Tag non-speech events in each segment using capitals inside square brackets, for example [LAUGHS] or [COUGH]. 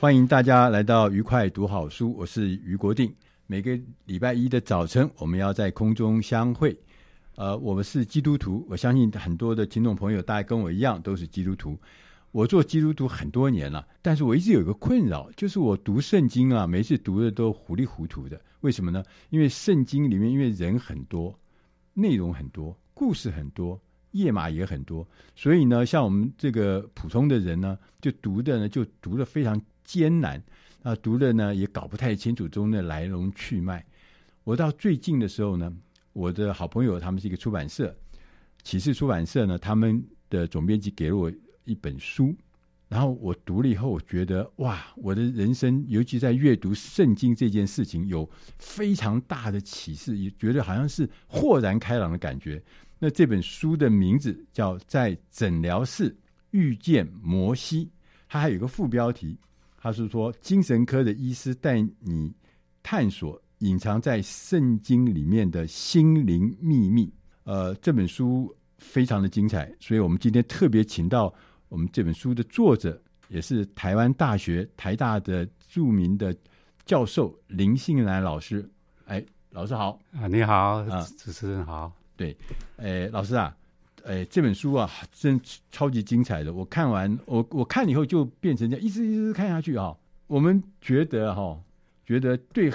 欢迎大家来到愉快读好书，我是于国定。每个礼拜一的早晨，我们要在空中相会。呃，我们是基督徒，我相信很多的听众朋友大概跟我一样都是基督徒。我做基督徒很多年了，但是我一直有一个困扰，就是我读圣经啊，每次读的都糊里糊涂的。为什么呢？因为圣经里面因为人很多，内容很多，故事很多，页码也很多，所以呢，像我们这个普通的人呢，就读的呢就读的非常艰难啊，读的呢也搞不太清楚中的来龙去脉。我到最近的时候呢，我的好朋友他们是一个出版社，启示出版社呢，他们的总编辑给了我。一本书，然后我读了以后，我觉得哇，我的人生，尤其在阅读圣经这件事情，有非常大的启示，也觉得好像是豁然开朗的感觉。那这本书的名字叫《在诊疗室遇见摩西》，它还有一个副标题，它是说精神科的医师带你探索隐藏在圣经里面的心灵秘密。呃，这本书非常的精彩，所以我们今天特别请到。我们这本书的作者也是台湾大学台大的著名的教授林信兰老师。哎，老师好啊！你好啊，主持人好。对，哎，老师啊，哎，这本书啊，真超级精彩的。我看完，我我看以后就变成这样，一直一直看下去啊。我们觉得哈、觉得对，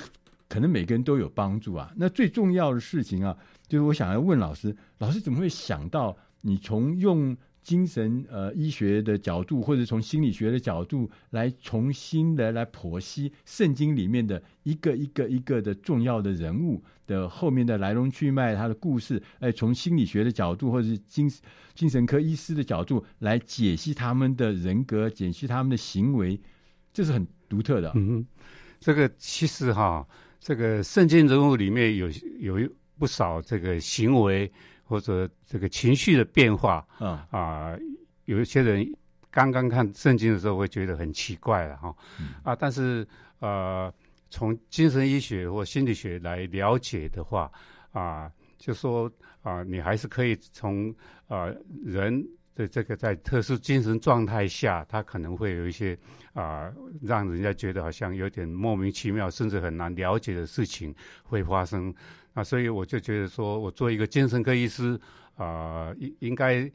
可能每个人都有帮助啊。那最重要的事情啊，就是我想要问老师，老师怎么会想到你从用精神呃医学的角度，或者从心理学的角度来重新的来剖析圣经里面的一个一个一个的重要的人物的后面的来龙去脉，他的故事，哎，从心理学的角度，或者是精精神科医师的角度来解析他们的人格，解析他们的行为，这是很独特的。嗯，这个其实哈，这个圣经人物里面有有不少这个行为。或者这个情绪的变化，啊、嗯呃，有一些人刚刚看圣经的时候会觉得很奇怪了哈，嗯、啊，但是呃，从精神医学或心理学来了解的话，啊、呃，就说啊、呃，你还是可以从啊人的这个在特殊精神状态下，他可能会有一些啊、呃，让人家觉得好像有点莫名其妙，甚至很难了解的事情会发生。啊，所以我就觉得说，我做一个精神科医师，啊，应应该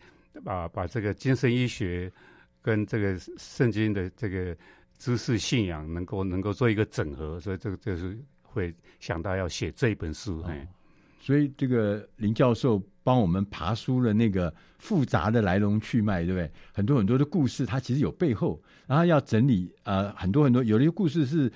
把，把这个精神医学跟这个圣经的这个知识信仰能够能够做一个整合，所以这个就是会想到要写这一本书。哎、嗯，所以这个林教授帮我们爬梳了那个复杂的来龙去脉，对不对？很多很多的故事，它其实有背后，然后要整理啊，很多很多，有的故事是。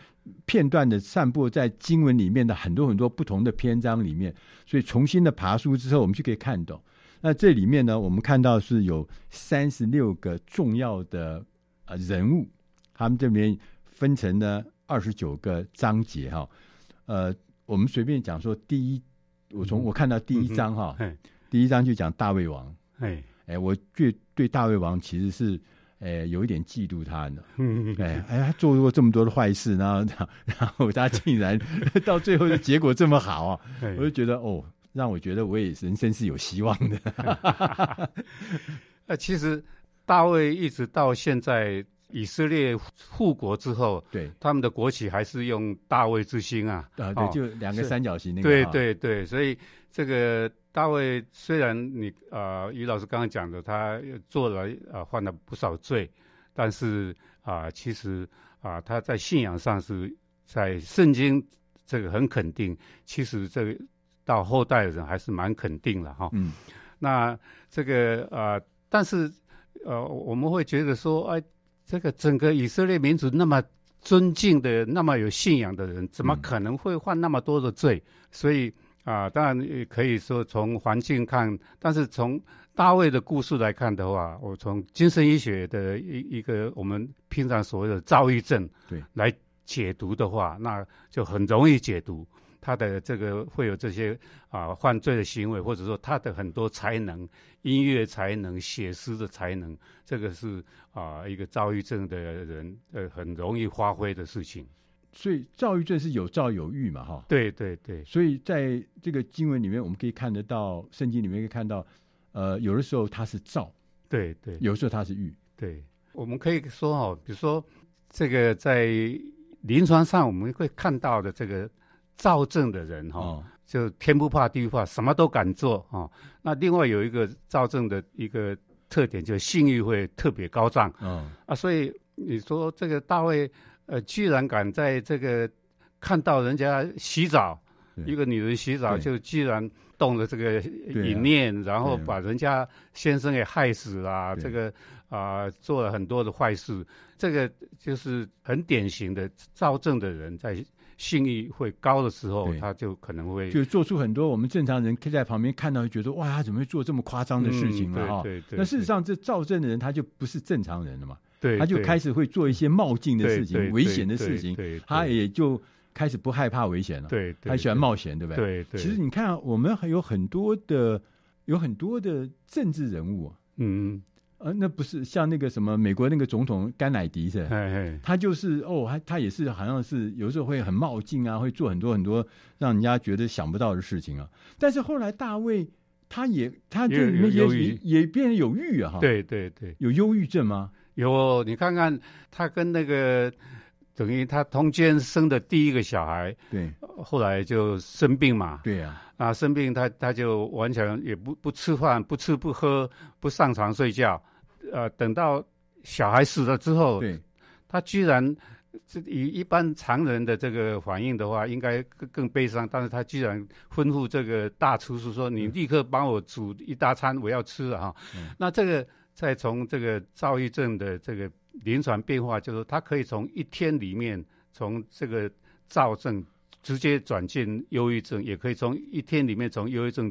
片段的散布在经文里面的很多很多不同的篇章里面，所以重新的爬书之后，我们就可以看懂。那这里面呢，我们看到是有三十六个重要的呃人物，他们这边分成了二十九个章节哈。呃，我们随便讲说，第一，我从我看到第一章哈，第一章就讲大胃王。哎哎，我最对大胃王其实是。哎，有一点嫉妒他呢。嗯嗯哎哎，他做过这么多的坏事，然后 [LAUGHS] 然后他竟然 [LAUGHS] 到最后的结果这么好啊！我就觉得哦，让我觉得我也人生是有希望的。[LAUGHS] 那其实大卫一直到现在以色列复国之后，对他们的国旗还是用大卫之星啊，啊对，就两个三角形那个。对对对，所以这个。大卫虽然你啊，于、呃、老师刚刚讲的，他做了啊，犯了不少罪，但是啊、呃，其实啊、呃，他在信仰上是在圣经这个很肯定，其实这个到后代的人还是蛮肯定了哈。嗯。那这个啊、呃，但是呃，我们会觉得说，哎，这个整个以色列民族那么尊敬的、那么有信仰的人，怎么可能会犯那么多的罪？嗯、所以。啊，当然也可以说从环境看，但是从大卫的故事来看的话，我从精神医学的一一个我们平常所谓的躁郁症对来解读的话，那就很容易解读他的这个会有这些啊犯罪的行为，或者说他的很多才能，音乐才能、写诗的才能，这个是啊一个躁郁症的人呃很容易发挥的事情。所以躁郁症是有躁有郁嘛，哈。对对对。所以在这个经文里面，我们可以看得到，圣经里面可以看到，呃，有的时候他是躁，对对；有的时候他是郁，对。我们可以说哦，比如说这个在临床上我们会看到的这个躁症的人哈，哦、就天不怕地不怕，什么都敢做啊。那另外有一个躁症的一个特点，就是性欲会特别高涨。嗯、哦。啊，所以你说这个大卫。呃，居然敢在这个看到人家洗澡，一个女人洗澡，就居然动了这个淫念，啊、然后把人家先生给害死了，对这个啊、呃、做了很多的坏事，这个就是很典型的躁症的人在性欲会高的时候，他就可能会就做出很多我们正常人可以在旁边看到，觉得哇，他怎么会做这么夸张的事情了？哈、嗯，对对，那事实上，这躁症的人他就不是正常人了嘛。对，他就开始会做一些冒进的事情、危险的事情，他也就开始不害怕危险了。对，他喜欢冒险，对不对？对对。其实你看，我们还有很多的，有很多的政治人物，嗯呃，那不是像那个什么美国那个总统甘乃迪是？他就是哦，他他也是好像是有时候会很冒进啊，会做很多很多让人家觉得想不到的事情啊。但是后来大卫他也他就也也也变得有郁啊，对对对，有忧郁症吗？有，你看看他跟那个等于他通奸生的第一个小孩，对，后来就生病嘛，对呀，啊生病他他就完全也不不吃饭，不吃不喝，不上床睡觉，呃，等到小孩死了之后，对，他居然这以一般常人的这个反应的话，应该更更悲伤，但是他居然吩咐这个大厨师说：“你立刻帮我煮一大餐，我要吃了哈。”那这个。再从这个躁郁症的这个临床变化，就是他可以从一天里面从这个躁症直接转进忧郁症，也可以从一天里面从忧郁症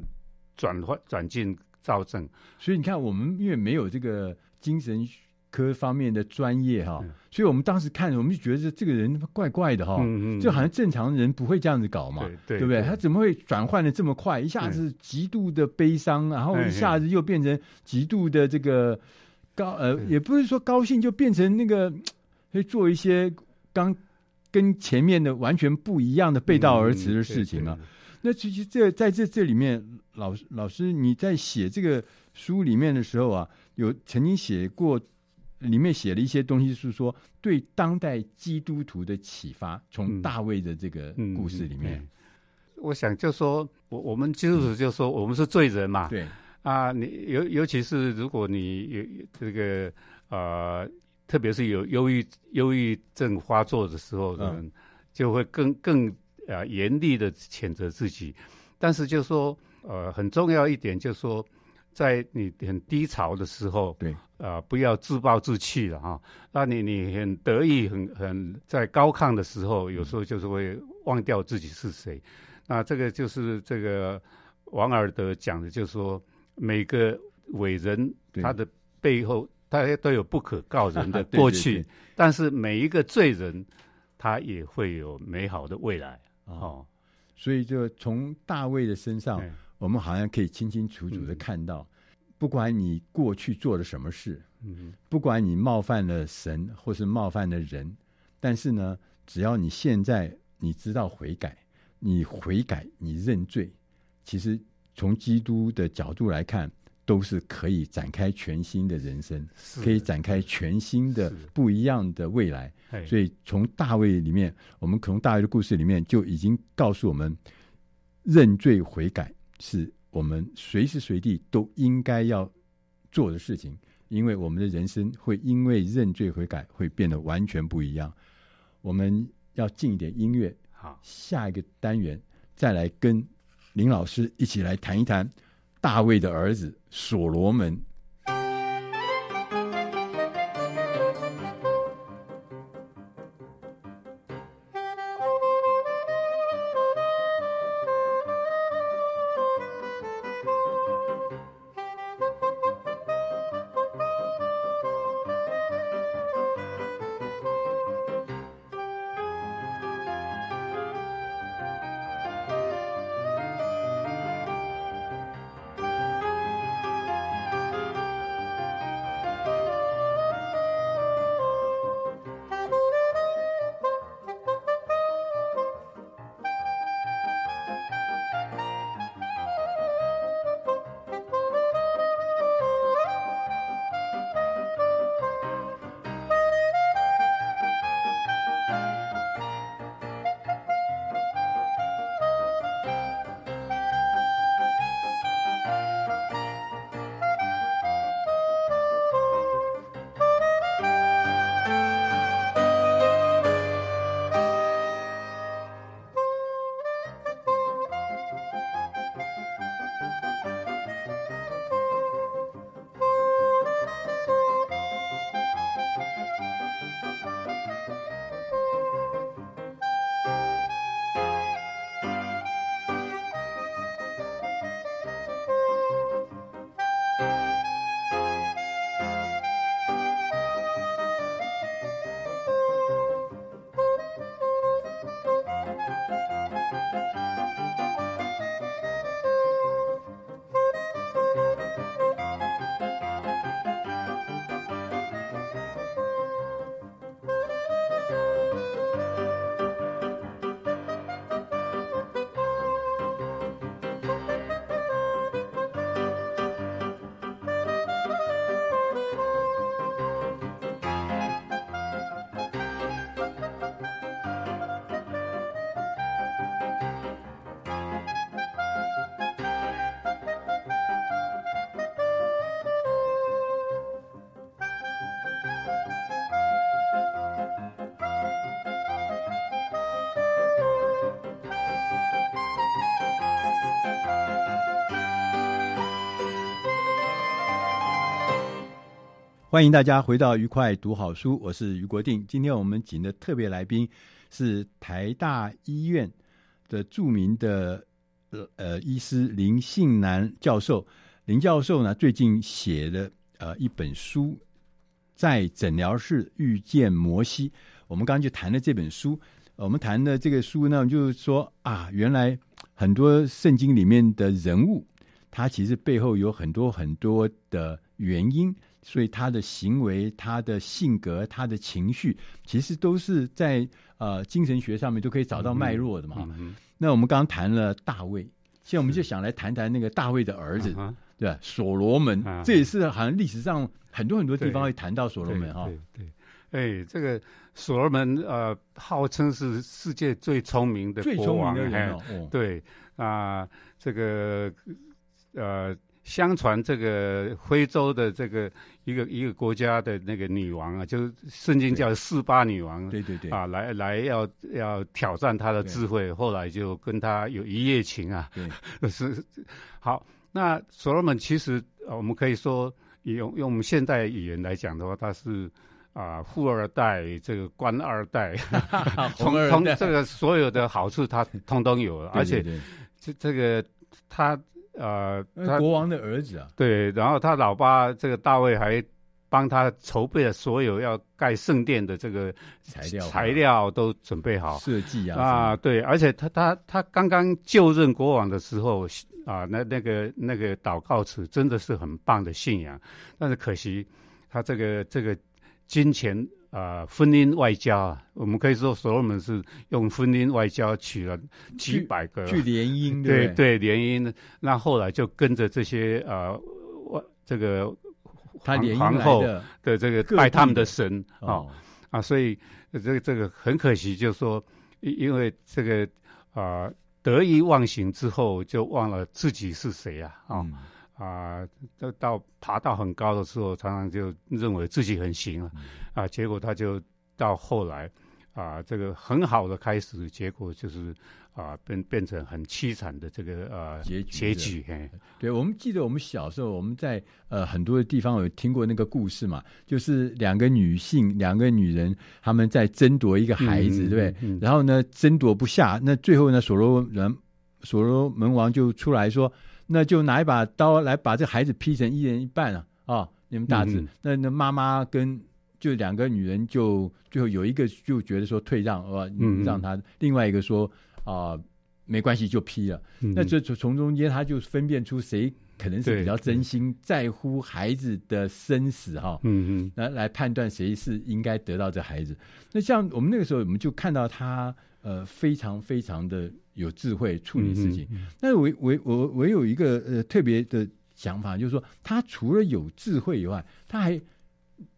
转换转进躁症。所以你看，我们因为没有这个精神科方面的专业哈，嗯、所以我们当时看，我们就觉得这个人怪怪的哈，嗯嗯，就好像正常人不会这样子搞嘛，对，对，对不对？他怎么会转换的这么快？一下子极度的悲伤，嗯、然后一下子又变成极度的这个高呃，嗯、也不是说高兴，就变成那个 [TSK] 会做一些刚跟前面的完全不一样的背道而驰的事情啊。嗯、那其实这在这这里面，老师老师你在写这个书里面的时候啊，有曾经写过。里面写了一些东西，是说对当代基督徒的启发。从大卫的这个故事里面，嗯嗯嗯、我想就说，我我们基督徒就说，我们是罪人嘛。对啊，你尤尤其是如果你有这个呃，特别是有忧郁忧郁症发作的时候，人、嗯、就会更更啊严厉的谴责自己。但是就说呃，很重要一点，就是说。在你很低潮的时候，对啊、呃，不要自暴自弃了哈。那你你很得意、很很在高亢的时候，有时候就是会忘掉自己是谁。嗯、那这个就是这个王尔德讲的，就是说每个伟人他的背后，他都有不可告人的 [LAUGHS] 过去，对对对，但是每一个罪人，他也会有美好的未来。哦，哦所以就从大卫的身上。我们好像可以清清楚楚的看到，不管你过去做了什么事，不管你冒犯了神或是冒犯了人，但是呢，只要你现在你知道悔改，你悔改，你认罪，其实从基督的角度来看，都是可以展开全新的人生，可以展开全新的不一样的未来。所以从大卫里面，我们从大卫的故事里面就已经告诉我们，认罪悔改。是我们随时随地都应该要做的事情，因为我们的人生会因为认罪悔改会变得完全不一样。我们要进一点音乐，好，下一个单元再来跟林老师一起来谈一谈大卫的儿子所罗门。欢迎大家回到愉快读好书，我是于国定。今天我们请的特别来宾是台大医院的著名的呃呃医师林信南教授。林教授呢，最近写了呃一本书，在诊疗室遇见摩西。我们刚刚就谈了这本书，我们谈的这个书呢，就是说啊，原来很多圣经里面的人物，他其实背后有很多很多的原因。所以他的行为、他的性格、他的情绪，其实都是在呃精神学上面都可以找到脉络的嘛。嗯嗯、那我们刚刚谈了大卫，现在我们就想来谈谈那个大卫的儿子，对吧？所罗门，啊、这也是好像历史上很多很多地方会谈到所罗门哈。对哎，这个所罗门呃，号称是世界最聪明的国王，最聪明的人哦。哦对啊、呃，这个呃。相传这个非洲的这个一个一个国家的那个女王啊，就是圣经叫四八女王，对对对啊，来来要要挑战她的智慧，后来就跟她有一夜情啊。对，[LAUGHS] 是好。那所罗门其实我们可以说用用我们现代语言来讲的话，他是啊富二代，这个官二代，[LAUGHS] 通通这个所有的好处他通通有 [LAUGHS] 了，而且这这个他。呃，他国王的儿子啊，对，然后他老爸这个大卫还帮他筹备了所有要盖圣殿的这个材料，材料都准备好，设计啊，啊，对，而且他他他刚刚就任国王的时候啊，那那个那个祷告词真的是很棒的信仰，但是可惜他这个这个金钱。啊、呃，婚姻外交啊，我们可以说所罗门是用婚姻外交娶了几百个，去联姻，对对联姻。那后来就跟着这些呃，这个他联皇后的这个拜他们的神啊、哦、啊，所以这个这个很可惜，就是说因因为这个啊、呃、得意忘形之后，就忘了自己是谁啊啊。嗯啊，到到爬到很高的时候，常常就认为自己很行了，啊，结果他就到后来，啊，这个很好的开始，结果就是啊，变变成很凄惨的这个呃结局结局。嘿，对，我们记得我们小时候，我们在呃很多的地方有听过那个故事嘛，就是两个女性，两个女人，他们在争夺一个孩子，嗯、对不对？嗯、然后呢，争夺不下，那最后呢，所罗门所罗门王就出来说。那就拿一把刀来把这孩子劈成一人一半啊！啊，你们大致、嗯、那那妈妈跟就两个女人就最后有一个就觉得说退让，啊，嗯，让他；另外一个说啊，没关系就劈了。嗯、那这从中间他就分辨出谁可能是比较真心在乎孩子的生死哈。嗯嗯，来来判断谁是应该得到这孩子。那像我们那个时候，我们就看到他呃非常非常的。有智慧处理事情，但是我我我我有一个呃特别的想法，就是说他除了有智慧以外，他还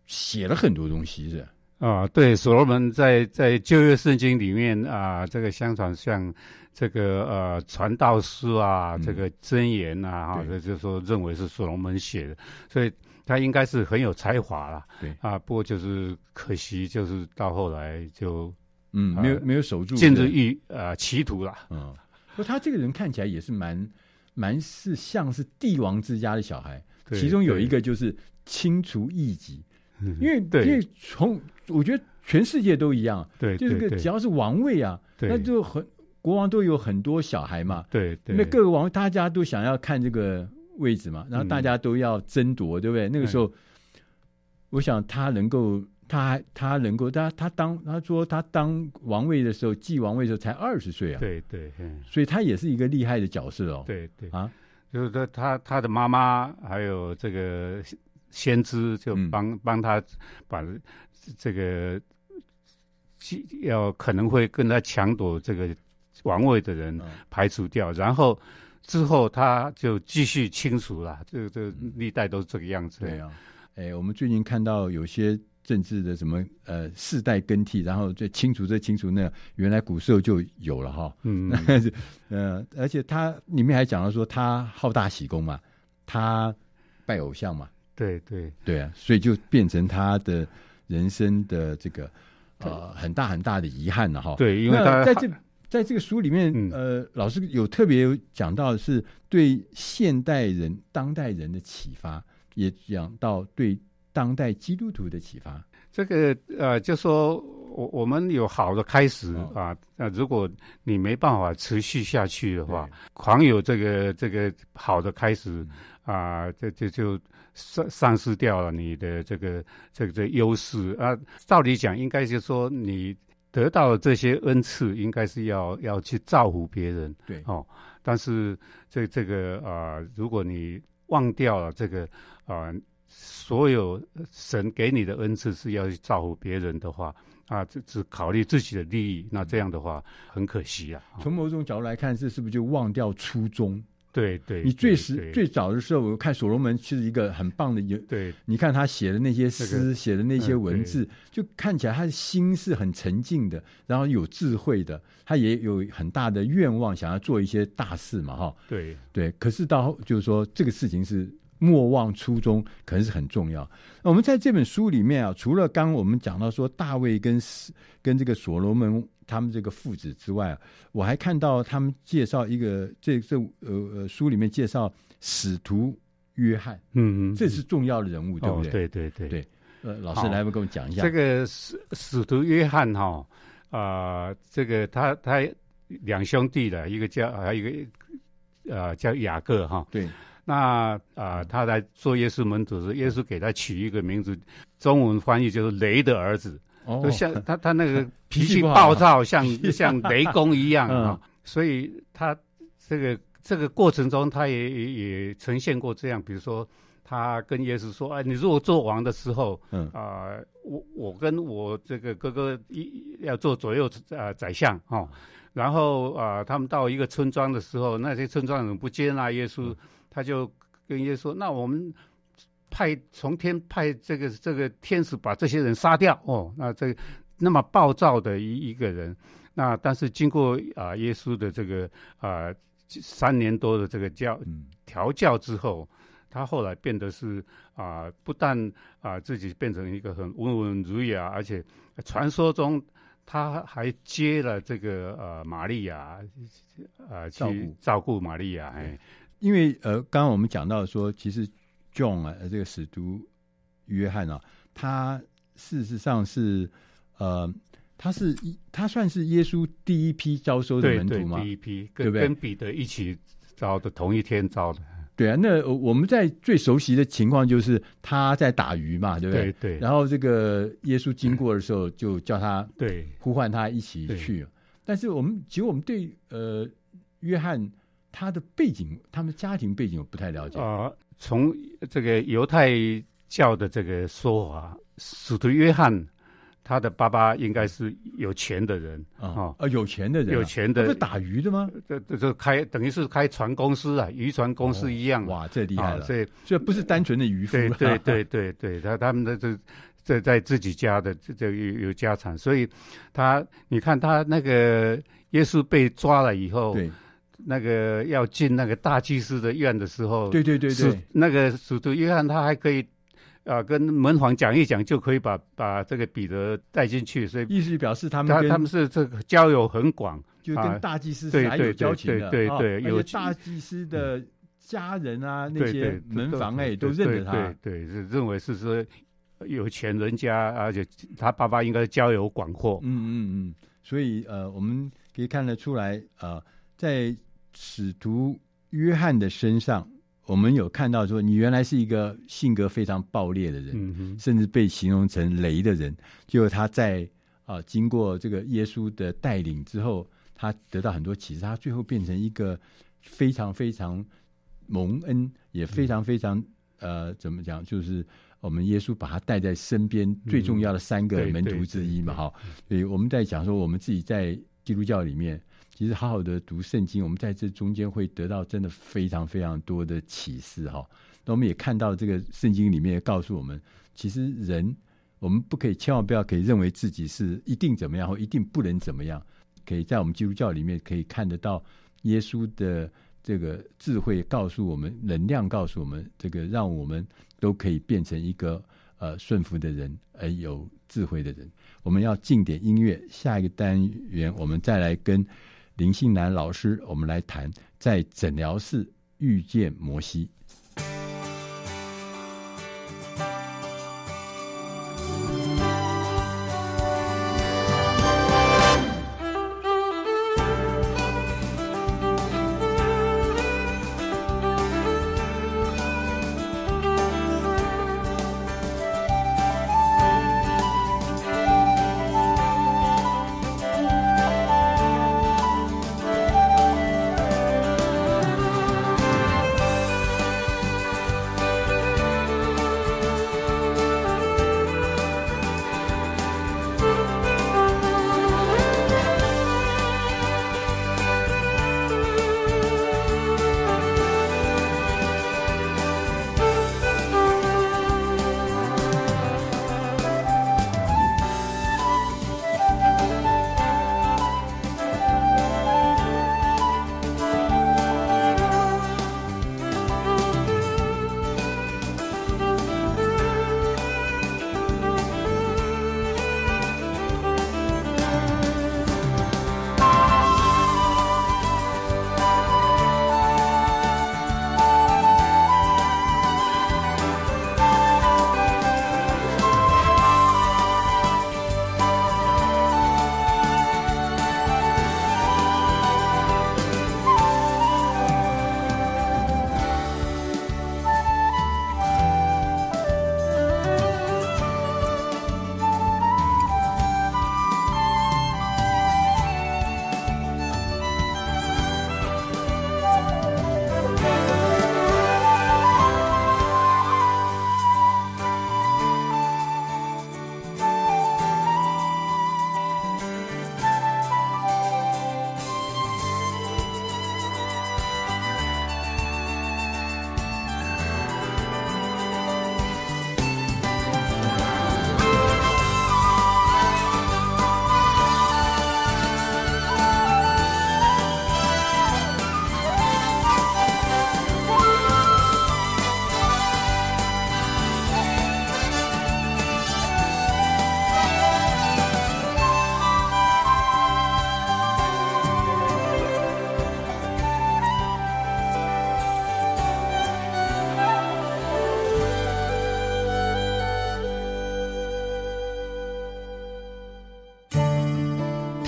写了很多东西，是啊，对，所罗门在在旧约圣经里面啊，这个相传像这个呃传道书啊，这个箴言啊，哈，这就说认为是所罗门写的，所以他应该是很有才华了，对啊，不过就是可惜，就是到后来就。嗯，没有没有守住，见着欲呃歧途了。嗯，不，他这个人看起来也是蛮蛮是像是帝王之家的小孩。对其中有一个就是清除异己，对因为对。因为从我觉得全世界都一样，对，就是个只要是王位啊，对。那就很国王都有很多小孩嘛，对，对。那各个王大家都想要看这个位置嘛，然后大家都要争夺，嗯、对不对？那个时候，嗯、我想他能够。他他能够，他他当他说他当王位的时候，继王位的时候才二十岁啊，对对，所以他也是一个厉害的角色哦，对对。啊，就是他他他的妈妈还有这个先知就帮、嗯、帮他把这个要可能会跟他抢夺这个王位的人排除掉，嗯、然后之后他就继续清除了，这个这个历代都是这个样子，对啊，哎，我们最近看到有些。政治的什么呃世代更替，然后就清除这清除那，原来古时候就有了哈。嗯，[LAUGHS] 呃，而且他里面还讲到说他好大喜功嘛，他拜偶像嘛。对对对啊，所以就变成他的人生的这个呃很大很大的遗憾了哈。对，因为他在这在这个书里面，嗯、呃，老师有特别有讲到的是对现代人当代人的启发，也讲到对。当代基督徒的启发？这个呃，就说我我们有好的开始、哦、啊，那如果你没办法持续下去的话，狂有这个这个好的开始、嗯、啊，这这就丧丧失掉了你的这个这个这个、优势啊。照理讲，应该就是说你得到了这些恩赐，应该是要要去造福别人，对哦。但是这这个啊，如果你忘掉了这个啊。所有神给你的恩赐是要去照顾别人的话，啊，只只考虑自己的利益，那这样的话很可惜啊。从某种角度来看，这是不是就忘掉初衷？对对，你最时最早的时候，我看所罗门其实一个很棒的，有对，你看他写的那些诗，写的那些文字，嗯、就看起来他的心是很沉静的，然后有智慧的，他也有很大的愿望，想要做一些大事嘛，哈。对对，可是到就是说这个事情是。莫忘初衷，可能是很重要。那我们在这本书里面啊，除了刚刚我们讲到说大卫跟跟这个所罗门他们这个父子之外，我还看到他们介绍一个这这呃呃书里面介绍使徒约翰，嗯嗯，这是重要的人物，对不对？哦、对对对对。呃，老师来不跟我讲一下这个使使徒约翰哈啊、呃，这个他他两兄弟的一个叫还有一个呃叫雅各哈，对。那啊、呃，他来做耶稣门徒时，耶稣给他取一个名字，中文翻译就是雷的儿子，哦、就像 [LAUGHS] 他他那个 [LAUGHS] 脾气暴躁，像 [LAUGHS] 像雷公一样啊、嗯。所以他这个这个过程中，他也也也呈现过这样，比如说他跟耶稣说：“哎，你如果做王的时候，嗯。啊、呃，我我跟我这个哥哥一要做左右呃宰相哦。然后啊、呃，他们到一个村庄的时候，那些村庄人不接纳耶稣。嗯”他就跟耶稣说：“那我们派从天派这个这个天使把这些人杀掉哦。那这那么暴躁的一一个人，那但是经过啊、呃、耶稣的这个啊、呃、三年多的这个教调教之后，他后来变得是啊、呃、不但啊、呃、自己变成一个很温文儒雅，而且传说中他还接了这个呃玛利亚啊、呃、去照顾玛利亚哎。”因为呃，刚刚我们讲到说，其实 John 啊，这个使徒约翰啊，他事实上是呃，他是他算是耶稣第一批招收的门徒吗？对对，第一批，跟对不对？跟彼得一起招的，同一天招的。对啊，那我们在最熟悉的情况就是他在打鱼嘛，对不对？对对。然后这个耶稣经过的时候，就叫他对呼唤他一起去。但是我们其实我们对呃约翰。他的背景，他们家庭背景我不太了解啊、呃。从这个犹太教的这个说法，使徒约翰他的爸爸应该是有钱的人啊啊、哦，有钱的人、啊，有钱的，是打鱼的吗？这这这开等于是开船公司啊，渔船公司一样。哦、哇，这厉害了！所以这不是单纯的渔夫。对对对对对，他他们的这这在自己家的这这有有家产，所以他你看他那个耶稣被抓了以后。对。那个要进那个大祭司的院的时候，对对对对，那个使徒约翰他还可以，啊、呃，跟门房讲一讲，就可以把把这个彼得带进去，所以意思表示他们他他们是这个交友很广，就跟大祭司是还有交情的，对对对，对，有大祭司的家人啊，那些门房哎都认得他，对对，是认为是说有钱人家，而且他爸爸应该交友广阔，嗯嗯嗯，所以呃，我们可以看得出来啊、呃，在。使徒约翰的身上，我们有看到说，你原来是一个性格非常暴烈的人，嗯、甚至被形容成雷的人。就他在啊，经过这个耶稣的带领之后，他得到很多启示，他最后变成一个非常非常蒙恩，也非常非常、嗯、呃，怎么讲？就是我们耶稣把他带在身边最重要的三个门徒之一嘛，哈、嗯。所以我们在讲说，我们自己在基督教里面。其实好好的读圣经，我们在这中间会得到真的非常非常多的启示哈。那我们也看到这个圣经里面也告诉我们，其实人我们不可以千万不要可以认为自己是一定怎么样或一定不能怎么样。可以在我们基督教里面可以看得到耶稣的这个智慧告诉我们，能量告诉我们，这个让我们都可以变成一个呃顺服的人，而有智慧的人。我们要进点音乐，下一个单元我们再来跟。林信南老师，我们来谈在诊疗室遇见摩西。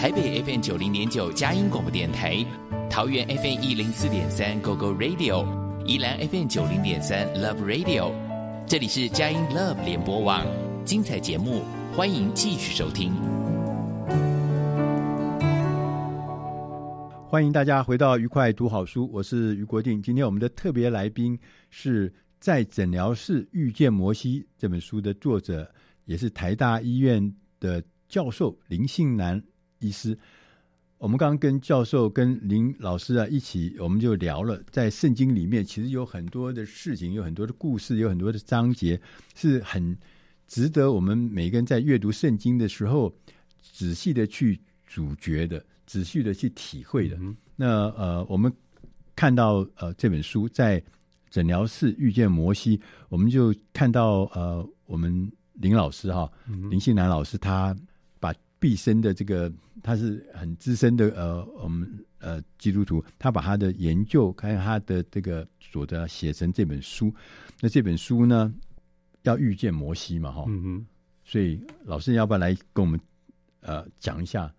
台北 FM 九零点九佳音广播电台，桃园 FM 一零四点三 GO GO Radio，宜兰 FM 九零点三 Love Radio，这里是佳音 Love 联播网，精彩节目，欢迎继续收听。欢迎大家回到愉快读好书，我是于国定。今天我们的特别来宾是在诊疗室遇见摩西这本书的作者，也是台大医院的教授林信南医师，我们刚刚跟教授、跟林老师啊一起，我们就聊了，在圣经里面其实有很多的事情，有很多的故事，有很多的章节，是很值得我们每个人在阅读圣经的时候仔细的去咀嚼的，仔细的去体会的。嗯、那呃，我们看到呃这本书在诊疗室遇见摩西，我们就看到呃我们林老师哈，嗯、林信南老师他。毕生的这个，他是很资深的呃，我们呃基督徒，他把他的研究，还有他的这个所得写成这本书。那这本书呢，要遇见摩西嘛，哈，嗯哼。所以老师要不要来跟我们呃讲一下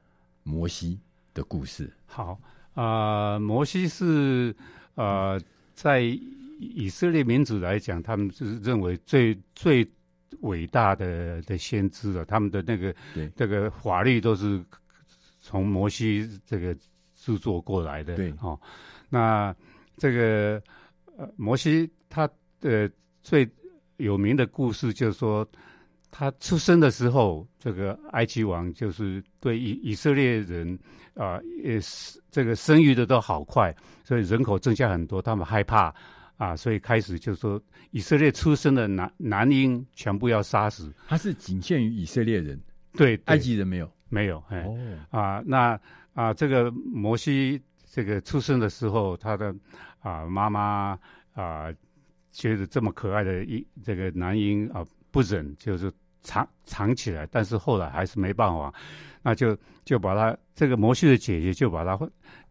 摩西的故事？好啊，呃，摩西是呃，在以色列民族来讲，他们就是认为最最。伟大的的先知了，他们的那个对这个法律都是从摩西这个制作过来的。对，哦，那这个呃，摩西他的最有名的故事就是说，他出生的时候，这个埃及王就是对以以色列人啊，也是这个生育的都好快，所以人口增加很多，他们害怕。啊，所以开始就说以色列出生的男男婴全部要杀死。他是仅限于以色列人，对，埃及人没有，没有。哦，啊，那啊，这个摩西这个出生的时候，他的啊妈妈啊觉得这么可爱的一这个男婴啊不忍，就是藏藏起来，但是后来还是没办法，那就就把他这个摩西的姐姐就把他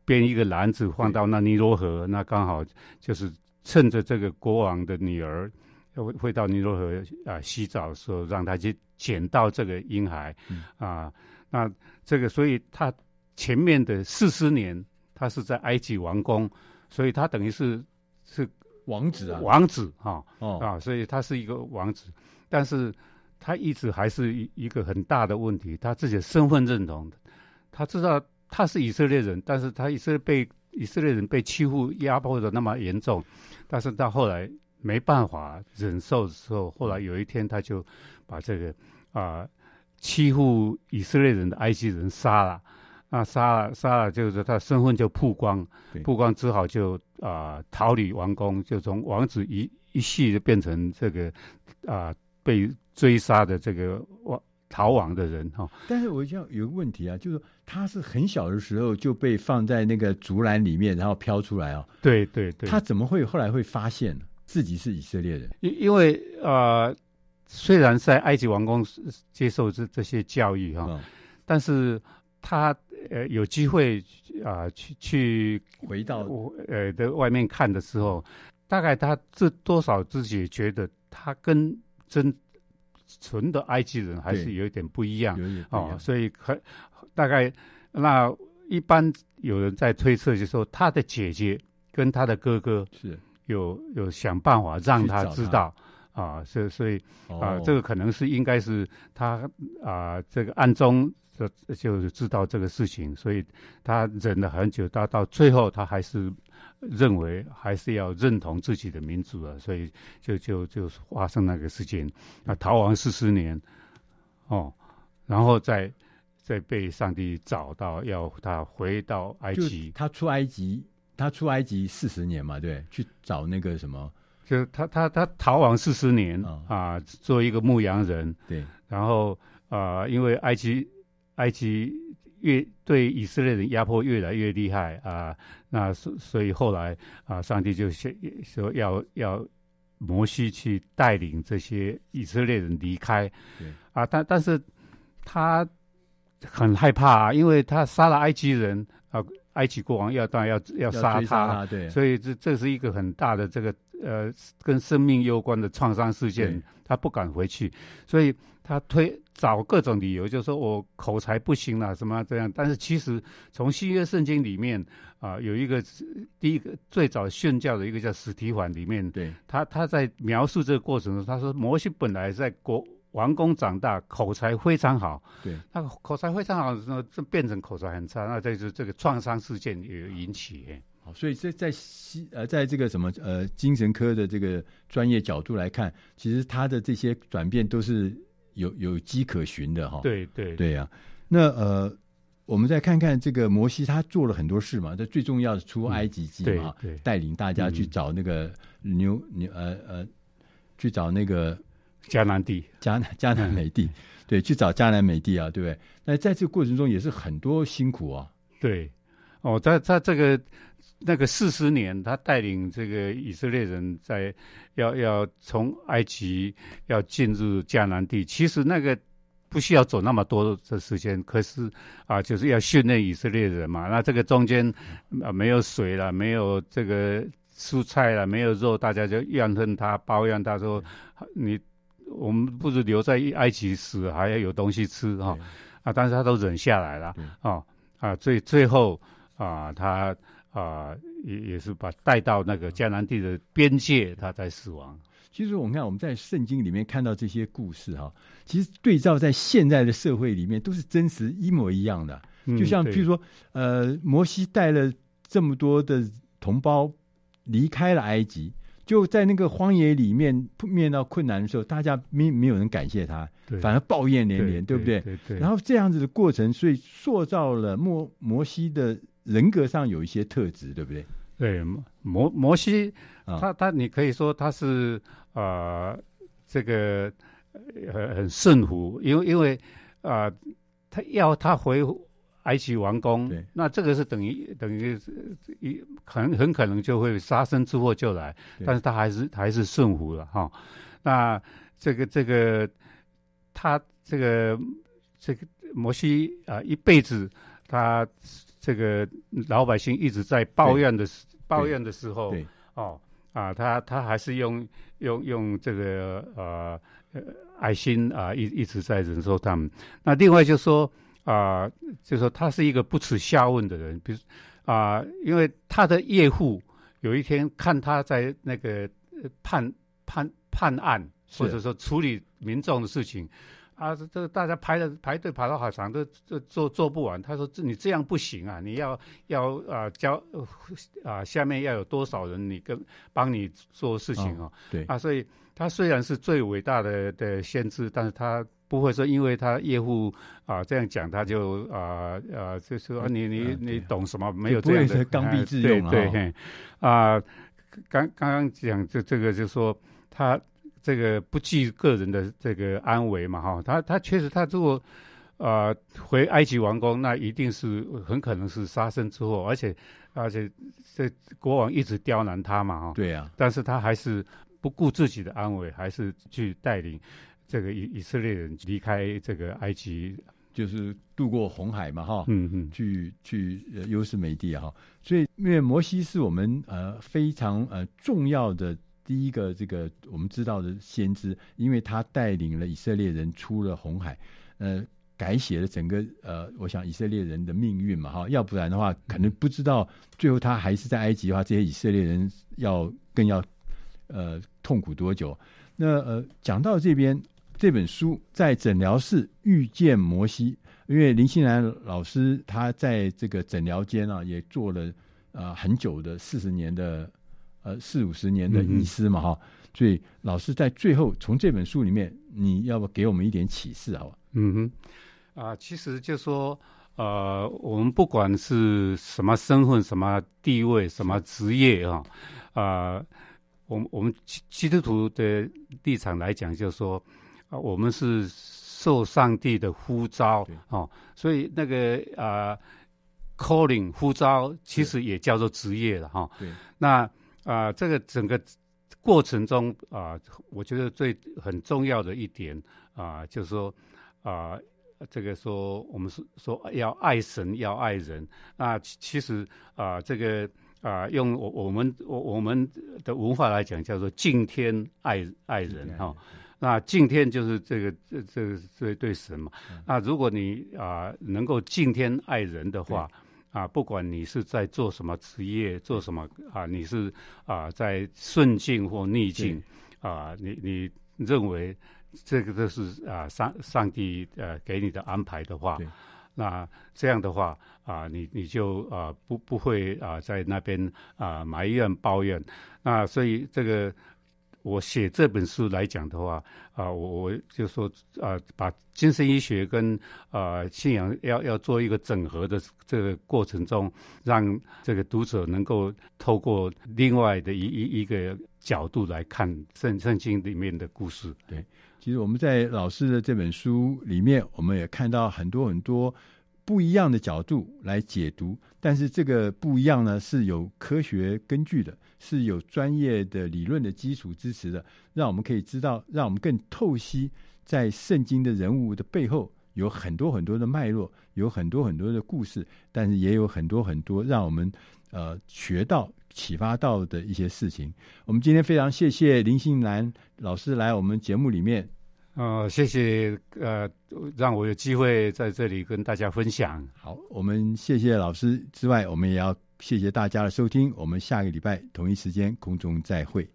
编一个篮子放到那尼罗河，那刚好就是。趁着这个国王的女儿会会到尼罗河啊洗澡的时候，让他去捡到这个婴孩，嗯、啊，那这个所以他前面的四十年，他是在埃及王宫，所以他等于是是王子啊，王子哈，哦，啊，所以他是一个王子，但是他一直还是一一个很大的问题，他自己的身份认同，他知道他是以色列人，但是他以色列被以色列人被欺负压迫的那么严重。但是到后来没办法忍受的时候，后来有一天他就把这个啊、呃、欺负以色列人的埃及人杀了，那杀了杀了，就是他身份就曝光，曝光只好就啊、呃、逃离王宫，就从王子一一系就变成这个啊、呃、被追杀的这个王。逃亡的人哈，但是我想有个问题啊，就是他是很小的时候就被放在那个竹篮里面，然后飘出来啊。对对对，他怎么会后来会发现自己是以色列人？因因为呃，虽然在埃及王宫接受这这些教育哈，嗯、但是他呃有机会啊、呃、去去回到呃的外面看的时候，大概他这多少自己觉得他跟真。纯的埃及人还是有一点不一样，一哦，所以很大概那一般有人在推测，就说他的姐姐跟他的哥哥是。有有想办法让他知道啊，所以所以啊，这个可能是应该是他啊，这个暗中就就是知道这个事情，所以他忍了很久，到到最后他还是。认为还是要认同自己的民族啊，所以就就就发生那个事情啊，逃亡四十年，哦，然后再再被上帝找到，要他回到埃及。他出埃及，他出埃及四十年嘛，对，去找那个什么，就他他他逃亡四十年、哦、啊，做一个牧羊人，对，然后啊，因为埃及埃及。越对以色列人压迫越来越厉害啊，那所所以后来啊，上帝就说说要要摩西去带领这些以色列人离开，对。啊，但但是他很害怕啊，因为他杀了埃及人啊，埃及国王要当然要要杀他，杀他，对，所以这这是一个很大的这个呃跟生命攸关的创伤事件，他不敢回去，所以他推找各种理由，就说我口才不行了，什么这样。但是其实从新约圣经里面啊、呃，有一个第一个最早宣教的一个叫史提凡里面，对他他在描述这个过程中，他说摩西本来在国。王宫长大，口才非常好。对，那口才非常好的时候，就变成口才很差。那这是这个创伤事件也有引起。好，所以在在西呃，在这个什么呃精神科的这个专业角度来看，其实他的这些转变都是有有迹可循的哈。对对对呀、啊。那呃，我们再看看这个摩西，他做了很多事嘛。这最重要的出埃及记嘛，嗯、带领大家去找那个牛牛、嗯、呃呃，去找那个。迦南地，迦南迦南美地，对，去找迦南美地啊，对不对？那在这个过程中也是很多辛苦啊。对，哦，在在这个那个四十年，他带领这个以色列人在要要从埃及要进入迦南地，其实那个不需要走那么多的时间，可是啊，就是要训练以色列人嘛。那这个中间啊，没有水了，没有这个蔬菜了，没有肉，大家就怨恨他，抱怨他说 [LAUGHS] 你。我们不如留在埃及死，还要有东西吃哈啊！但是他都忍下来了啊啊！最最后啊，他啊也也是把带到那个迦南地的边界，他才死亡。其实我们看我们在圣经里面看到这些故事哈，其实对照在现在的社会里面都是真实一模一样的。就像譬如说，呃，摩西带了这么多的同胞离开了埃及。就在那个荒野里面面到困难的时候，大家没没有人感谢他，反而抱怨连连，对，对不对？对，对，对。然后这样子的过程，所以塑造了摩摩西的人格上有一些特质，对不对？对，摩摩西，他他，你可以说他是啊、呃，这个很很顺服，因为因为啊、呃，他要他回。埃及王宫，那这个是等于等于一很很可能就会杀身之祸就来，但是他还是还是顺服了哈。那这个这个他这个这个摩西啊，一辈子他这个老百姓一直在抱怨的抱怨的时候，哦啊，他他还是用用用这个呃爱心啊，一一直在忍受他们。那另外就说。啊、呃，就是说他是一个不耻下问的人，比如啊、呃，因为他的业户有一天看他在那个判判判案，或者说处理民众的事情，啊，这这大家排的排队排到好长，都都做做不完。他说：“这你这样不行啊，你要要啊交啊下面要有多少人你跟帮你做事情哦。哦”对啊，所以他虽然是最伟大的的先知，但是他。不会说，因为他业务啊这样讲，他就啊啊，就说、啊、你你你懂什么？没有这样的刚愎自用啊！对对，啊，刚刚刚讲这这个，就说他这个不计个人的这个安危嘛，哈，他他确实他如果啊回埃及王宫，那一定是很可能是杀身之祸，而且而且这国王一直刁难他嘛，哈，对呀，但是他还是不顾自己的安危，还是去带领。这个以以色列人离开这个埃及，就是渡过红海嘛，哈，嗯嗯，去去优势美地哈，所以因为摩西是我们呃非常呃重要的第一个这个我们知道的先知，因为他带领了以色列人出了红海，呃，改写了整个呃，我想以色列人的命运嘛，哈，要不然的话，可能不知道最后他还是在埃及的话，这些以色列人要更要呃痛苦多久。那呃，讲到这边。这本书在诊疗室遇见摩西，因为林欣然老师他在这个诊疗间啊，也做了、呃、很久的四十年的呃四五十年的医师嘛哈、嗯，所以老师在最后从这本书里面，你要不给我们一点启示好吧？嗯哼，啊、呃，其实就说呃，我们不管是什么身份、什么地位、什么职业啊，啊、呃，我们我们基基督徒的立场来讲，就是说。啊，我们是受上帝的呼召哦，所以那个啊，calling 呼召其实也叫做职业了哈。对，那啊、呃，这个整个过程中啊、呃，我觉得最很重要的一点啊、呃，就是说啊、呃，这个说我们是说要爱神，要爱人。那其实啊、呃，这个啊、呃，用我我们我我们的文化来讲，叫做敬天爱爱人哈、哦。那敬天就是这个这这个对对神嘛。嗯、那如果你啊、呃、能够敬天爱人的话，啊，不管你是在做什么职业，做什么啊，你是啊在顺境或逆境啊，你你认为这个都是啊上上帝呃给你的安排的话。那这样的话啊，你你就啊不不会啊在那边啊埋怨抱怨。那所以这个我写这本书来讲的话啊，我我就说啊，把精神医学跟啊信仰要要做一个整合的这个过程中，让这个读者能够透过另外的一一一个角度来看圣圣经里面的故事。对。其实我们在老师的这本书里面，我们也看到很多很多不一样的角度来解读，但是这个不一样呢，是有科学根据的，是有专业的理论的基础支持的，让我们可以知道，让我们更透析在圣经的人物的背后有很多很多的脉络，有很多很多的故事，但是也有很多很多让我们呃学到。启发到的一些事情，我们今天非常谢谢林信南老师来我们节目里面。呃，谢谢，呃，让我有机会在这里跟大家分享。好，我们谢谢老师之外，我们也要谢谢大家的收听。我们下个礼拜同一时间空中再会。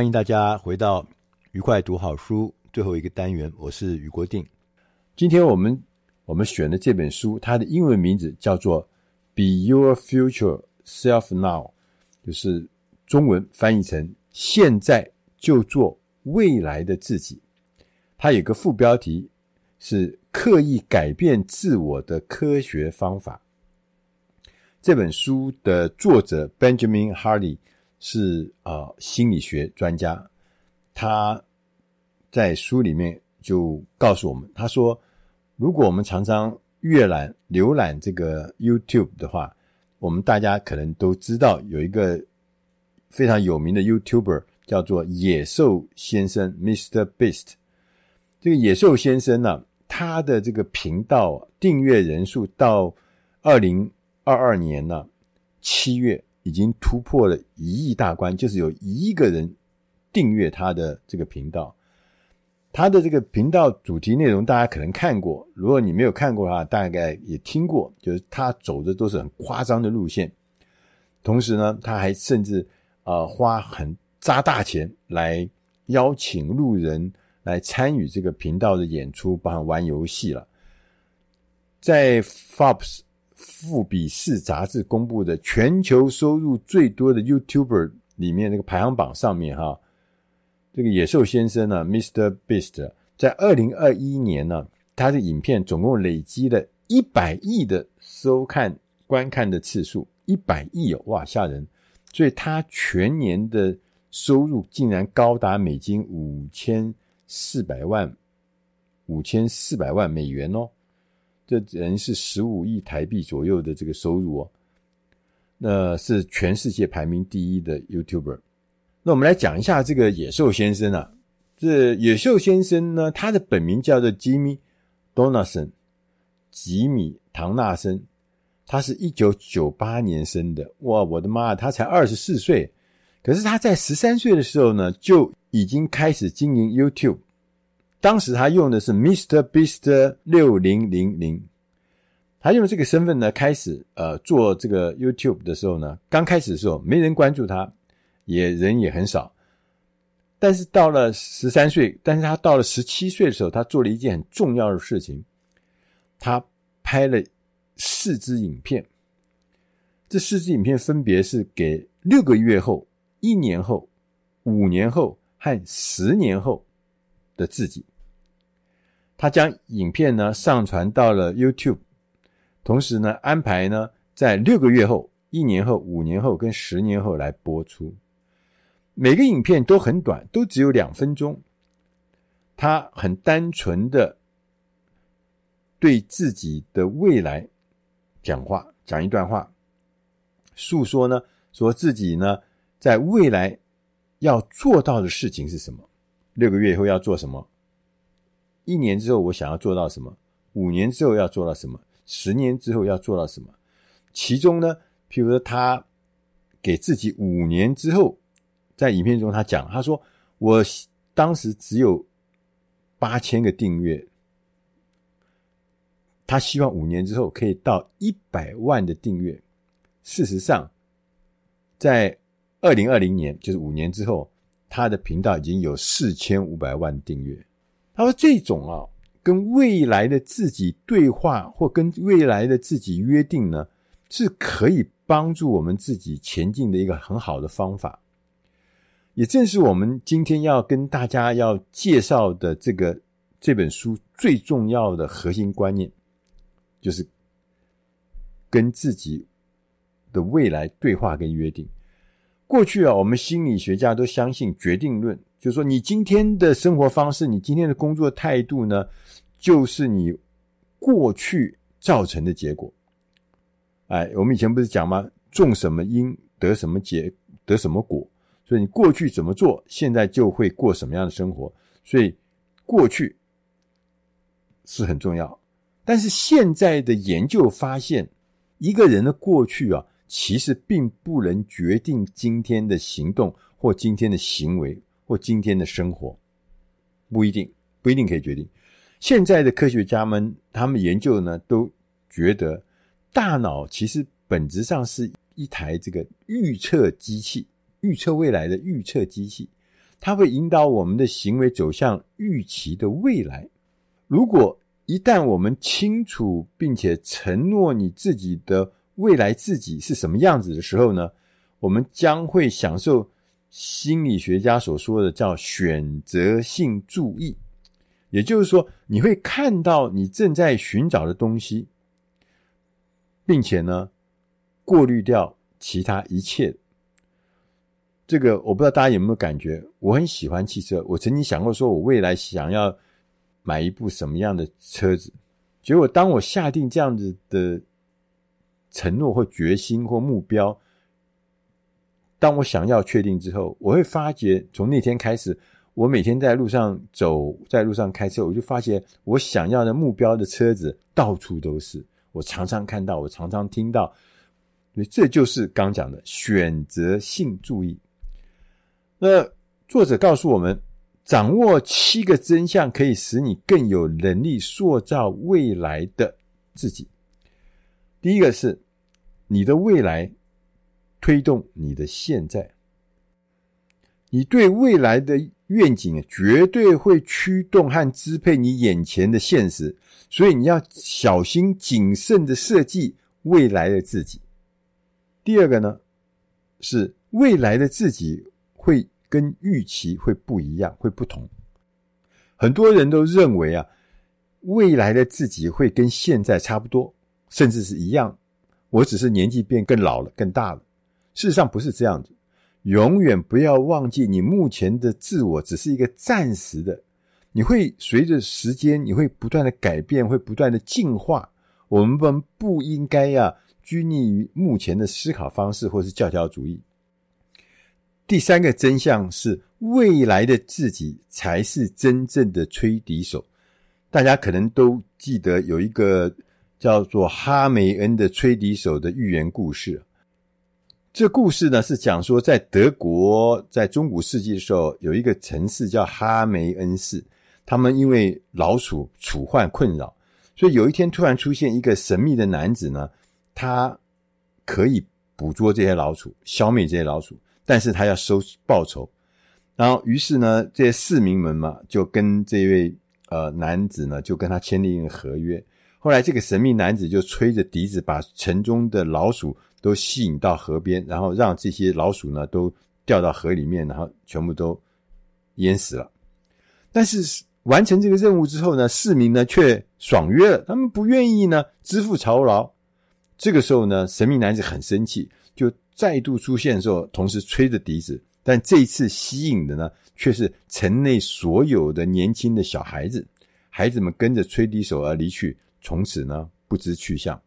欢迎大家回到愉快读好书最后一个单元，我是余国定。今天我们我们选的这本书，它的英文名字叫做《Be Your Future Self Now》，就是中文翻译成“现在就做未来的自己”。它有个副标题是“刻意改变自我的科学方法”。这本书的作者 Benjamin Hardy。是呃心理学专家，他在书里面就告诉我们，他说，如果我们常常阅览浏览这个 YouTube 的话，我们大家可能都知道有一个非常有名的 YouTuber 叫做野兽先生 Mr. Beast。这个野兽先生呢，他的这个频道订阅人数到二零二二年呢七月已经突破了一亿大关，就是有一亿个人订阅他的这个频道。他的这个频道主题内容大家可能看过，如果你没有看过的话，大概也听过，就是他走的都是很夸张的路线。同时呢，他还甚至呃花很砸大钱来邀请路人来参与这个频道的演出，包含玩游戏了。在 FOPS 富比士杂志公布的全球收入最多的 YouTuber 里面那个排行榜上面，哈。这个野兽先生呢，Mr. Beast，在二零二一年呢，他的影片总共累积了一百亿的收看观看的次数，一百亿哦，哇，吓人！所以他全年的收入竟然高达美金五千四百万，五千四百万美元哦，这人是十五亿台币左右的这个收入哦，那是全世界排名第一的 YouTuber。那我们来讲一下这个野兽先生啊，这野兽先生呢，他的本名叫做吉米·唐纳森，吉米·唐纳森，他是一九九八年生的，哇，我的妈，他才二十四岁，可是他在十三岁的时候呢，就已经开始经营 YouTube，当时他用的是 Mr. Beast 六零零零，他用这个身份呢，开始呃做这个 YouTube 的时候呢，刚开始的时候没人关注他。也人也很少，但是到了十三岁，但是他到了十七岁的时候，他做了一件很重要的事情，他拍了四支影片。这四支影片分别是给六个月后、一年后、五年后和十年后的自己。他将影片呢上传到了 YouTube，同时呢安排呢在六个月后、一年后、五年后跟十年后来播出。每个影片都很短，都只有两分钟。他很单纯的对自己的未来讲话，讲一段话，诉说呢，说自己呢在未来要做到的事情是什么？六个月以后要做什么？一年之后我想要做到什么？五年之后要做到什么？十年之后要做到什么？其中呢，譬如说他给自己五年之后。在影片中，他讲，他说：“我当时只有八千个订阅，他希望五年之后可以到一百万的订阅。事实上，在二零二零年，就是五年之后，他的频道已经有四千五百万订阅。他说，这种啊，跟未来的自己对话，或跟未来的自己约定呢，是可以帮助我们自己前进的一个很好的方法。”也正是我们今天要跟大家要介绍的这个这本书最重要的核心观念，就是跟自己的未来对话跟约定。过去啊，我们心理学家都相信决定论，就是说你今天的生活方式，你今天的工作态度呢，就是你过去造成的结果。哎，我们以前不是讲吗？种什么因得什么结，得什么果。所以你过去怎么做，现在就会过什么样的生活。所以过去是很重要，但是现在的研究发现，一个人的过去啊，其实并不能决定今天的行动或今天的行为或今天的生活，不一定，不一定可以决定。现在的科学家们，他们研究呢，都觉得大脑其实本质上是一台这个预测机器。预测未来的预测机器，它会引导我们的行为走向预期的未来。如果一旦我们清楚并且承诺你自己的未来自己是什么样子的时候呢，我们将会享受心理学家所说的叫选择性注意，也就是说，你会看到你正在寻找的东西，并且呢，过滤掉其他一切。这个我不知道大家有没有感觉，我很喜欢汽车。我曾经想过，说我未来想要买一部什么样的车子。结果当我下定这样子的承诺或决心或目标，当我想要确定之后，我会发觉从那天开始，我每天在路上走，在路上开车，我就发现我想要的目标的车子到处都是，我常常看到，我常常听到，所以这就是刚讲的选择性注意。那作者告诉我们，掌握七个真相，可以使你更有能力塑造未来的自己。第一个是你的未来推动你的现在，你对未来的愿景绝对会驱动和支配你眼前的现实，所以你要小心谨慎的设计未来的自己。第二个呢，是未来的自己会跟预期会不一样，会不同。很多人都认为啊，未来的自己会跟现在差不多。甚至是一样，我只是年纪变更老了、更大了。事实上不是这样子，永远不要忘记，你目前的自我只是一个暂时的，你会随着时间，你会不断的改变，会不断的进化。我们不应该呀，拘泥于目前的思考方式或是教条主义。第三个真相是，未来的自己才是真正的吹笛手。大家可能都记得有一个。叫做哈梅恩的吹笛手的寓言故事。这故事呢是讲说，在德国，在中古世纪的时候，有一个城市叫哈梅恩市。他们因为老鼠鼠患困扰，所以有一天突然出现一个神秘的男子呢，他可以捕捉这些老鼠，消灭这些老鼠，但是他要收报酬。然后，于是呢，这些市民们嘛，就跟这位呃男子呢，就跟他签订一个合约。后来，这个神秘男子就吹着笛子，把城中的老鼠都吸引到河边，然后让这些老鼠呢都掉到河里面，然后全部都淹死了。但是完成这个任务之后呢，市民呢却爽约了，他们不愿意呢支付酬劳。这个时候呢，神秘男子很生气，就再度出现的时候，同时吹着笛子，但这一次吸引的呢却是城内所有的年轻的小孩子，孩子们跟着吹笛手而离去。从此呢，不知去向。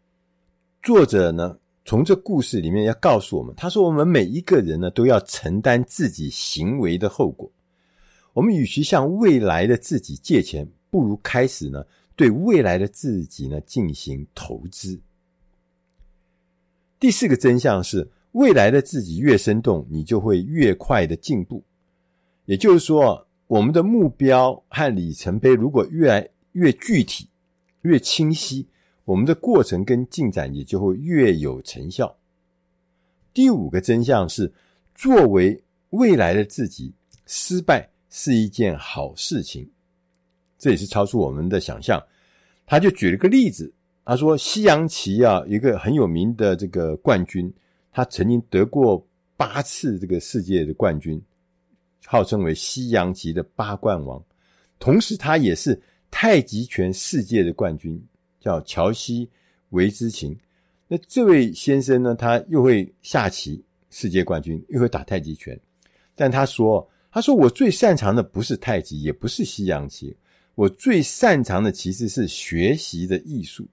作者呢，从这故事里面要告诉我们，他说：我们每一个人呢，都要承担自己行为的后果。我们与其向未来的自己借钱，不如开始呢，对未来的自己呢进行投资。第四个真相是，未来的自己越生动，你就会越快的进步。也就是说，我们的目标和里程碑如果越来越具体。越清晰，我们的过程跟进展也就会越有成效。第五个真相是，作为未来的自己，失败是一件好事情。这也是超出我们的想象。他就举了个例子，他说西洋棋啊，一个很有名的这个冠军，他曾经得过八次这个世界的冠军，号称为西洋棋的八冠王。同时，他也是。太极拳世界的冠军叫乔西维兹琴，那这位先生呢，他又会下棋，世界冠军，又会打太极拳。但他说：“他说我最擅长的不是太极，也不是西洋棋，我最擅长的其实是学习的艺术。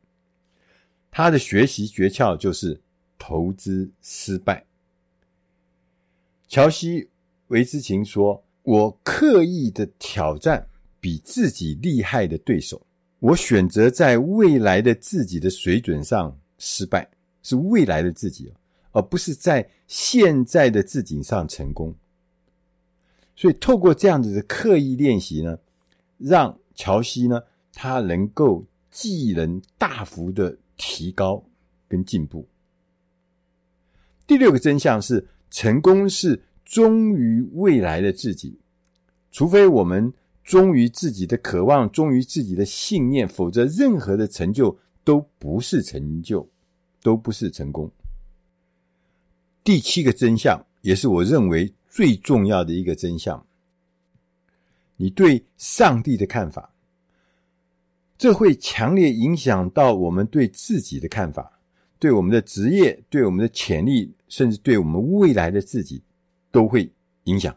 他的学习诀窍就是投资失败。”乔西维兹琴说：“我刻意的挑战。”比自己厉害的对手，我选择在未来的自己的水准上失败，是未来的自己，而不是在现在的自己上成功。所以，透过这样子的刻意练习呢，让乔西呢，他能够技能大幅的提高跟进步。第六个真相是，成功是忠于未来的自己，除非我们。忠于自己的渴望，忠于自己的信念，否则任何的成就都不是成就，都不是成功。第七个真相，也是我认为最重要的一个真相，你对上帝的看法，这会强烈影响到我们对自己的看法，对我们的职业，对我们的潜力，甚至对我们未来的自己，都会影响。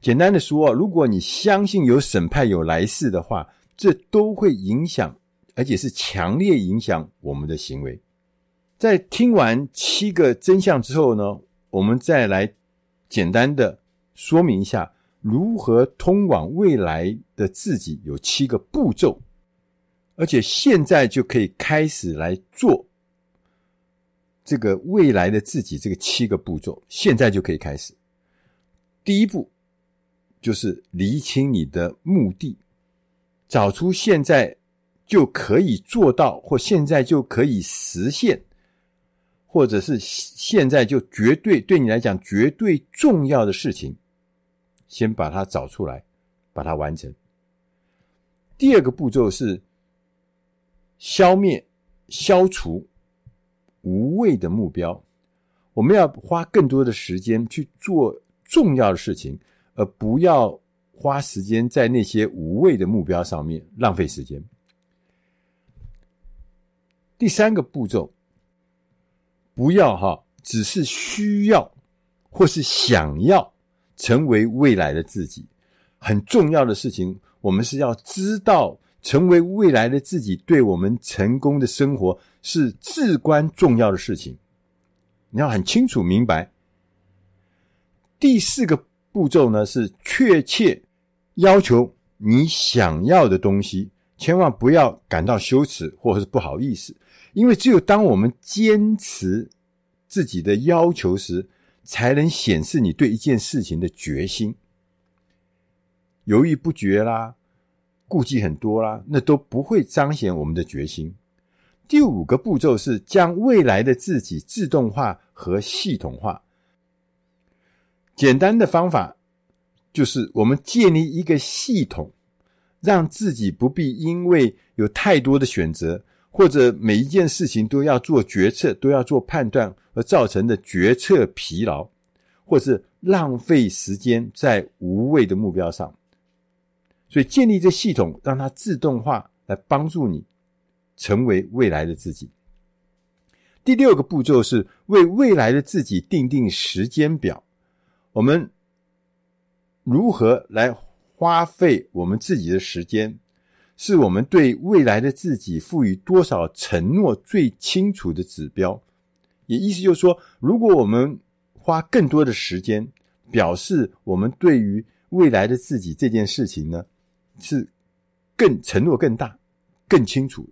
简单的说，如果你相信有审判、有来世的话，这都会影响，而且是强烈影响我们的行为。在听完七个真相之后呢，我们再来简单的说明一下，如何通往未来的自己有七个步骤，而且现在就可以开始来做这个未来的自己这个七个步骤，现在就可以开始。第一步就是厘清你的目的，找出现在就可以做到，或现在就可以实现。或者是现在就绝对对你来讲绝对重要的事情，先把它找出来，把它完成。第二个步骤是消灭、消除无谓的目标。我们要花更多的时间去做重要的事情，而不要花时间在那些无谓的目标上面，浪费时间。第三个步骤。不要哈，只是需要或是想要成为未来的自己。很重要的事情，我们是要知道，成为未来的自己对我们成功的生活是至关重要的事情。你要很清楚明白。第四个步骤呢，是确切要求你想要的东西，千万不要感到羞耻或者是不好意思。因为只有当我们坚持自己的要求时，才能显示你对一件事情的决心。犹豫不决啦，顾忌很多啦，那都不会彰显我们的决心。第五个步骤是将未来的自己自动化和系统化。简单的方法就是我们建立一个系统，让自己不必因为有太多的选择。或者每一件事情都要做决策，都要做判断，而造成的决策疲劳，或是浪费时间在无谓的目标上。所以建立这系统，让它自动化来帮助你成为未来的自己。第六个步骤是为未来的自己定定时间表。我们如何来花费我们自己的时间？是我们对未来的自己赋予多少承诺最清楚的指标，也意思就是说，如果我们花更多的时间，表示我们对于未来的自己这件事情呢，是更承诺更大、更清楚。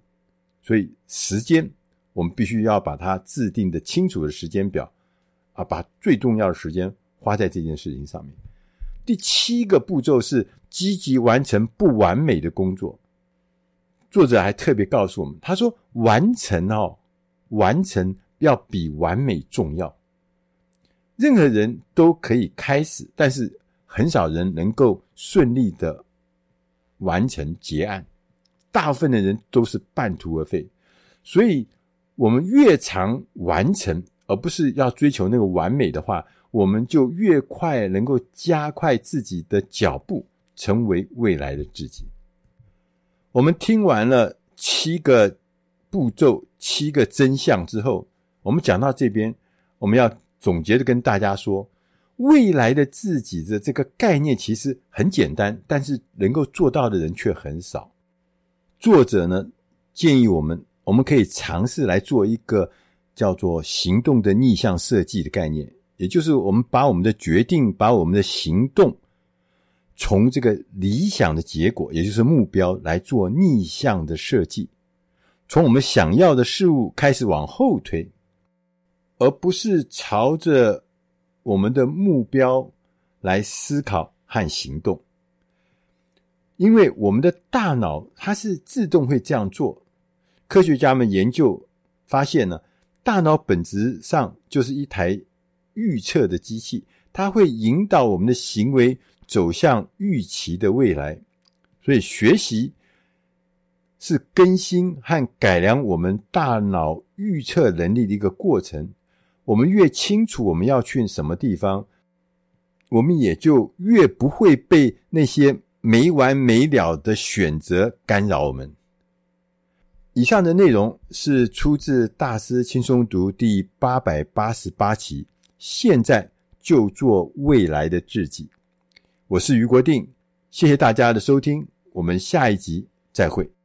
所以时间，我们必须要把它制定的清楚的时间表，啊，把最重要的时间花在这件事情上面。第七个步骤是积极完成不完美的工作。作者还特别告诉我们，他说：“完成哦，完成要比完美重要。任何人都可以开始，但是很少人能够顺利的完成结案。大部分的人都是半途而废。所以，我们越常完成，而不是要追求那个完美的话，我们就越快能够加快自己的脚步，成为未来的自己。”我们听完了七个步骤、七个真相之后，我们讲到这边，我们要总结的跟大家说，未来的自己的这个概念其实很简单，但是能够做到的人却很少。作者呢，建议我们，我们可以尝试来做一个叫做行动的逆向设计的概念，也就是我们把我们的决定、把我们的行动。从这个理想的结果，也就是目标来做逆向的设计，从我们想要的事物开始往后推，而不是朝着我们的目标来思考和行动。因为我们的大脑它是自动会这样做。科学家们研究发现呢，大脑本质上就是一台预测的机器，它会引导我们的行为。走向预期的未来，所以学习是更新和改良我们大脑预测能力的一个过程。我们越清楚我们要去什么地方，我们也就越不会被那些没完没了的选择干扰我们。以上的内容是出自《大师轻松读》第八百八十八期。现在就做未来的自己。我是余国定，谢谢大家的收听，我们下一集再会。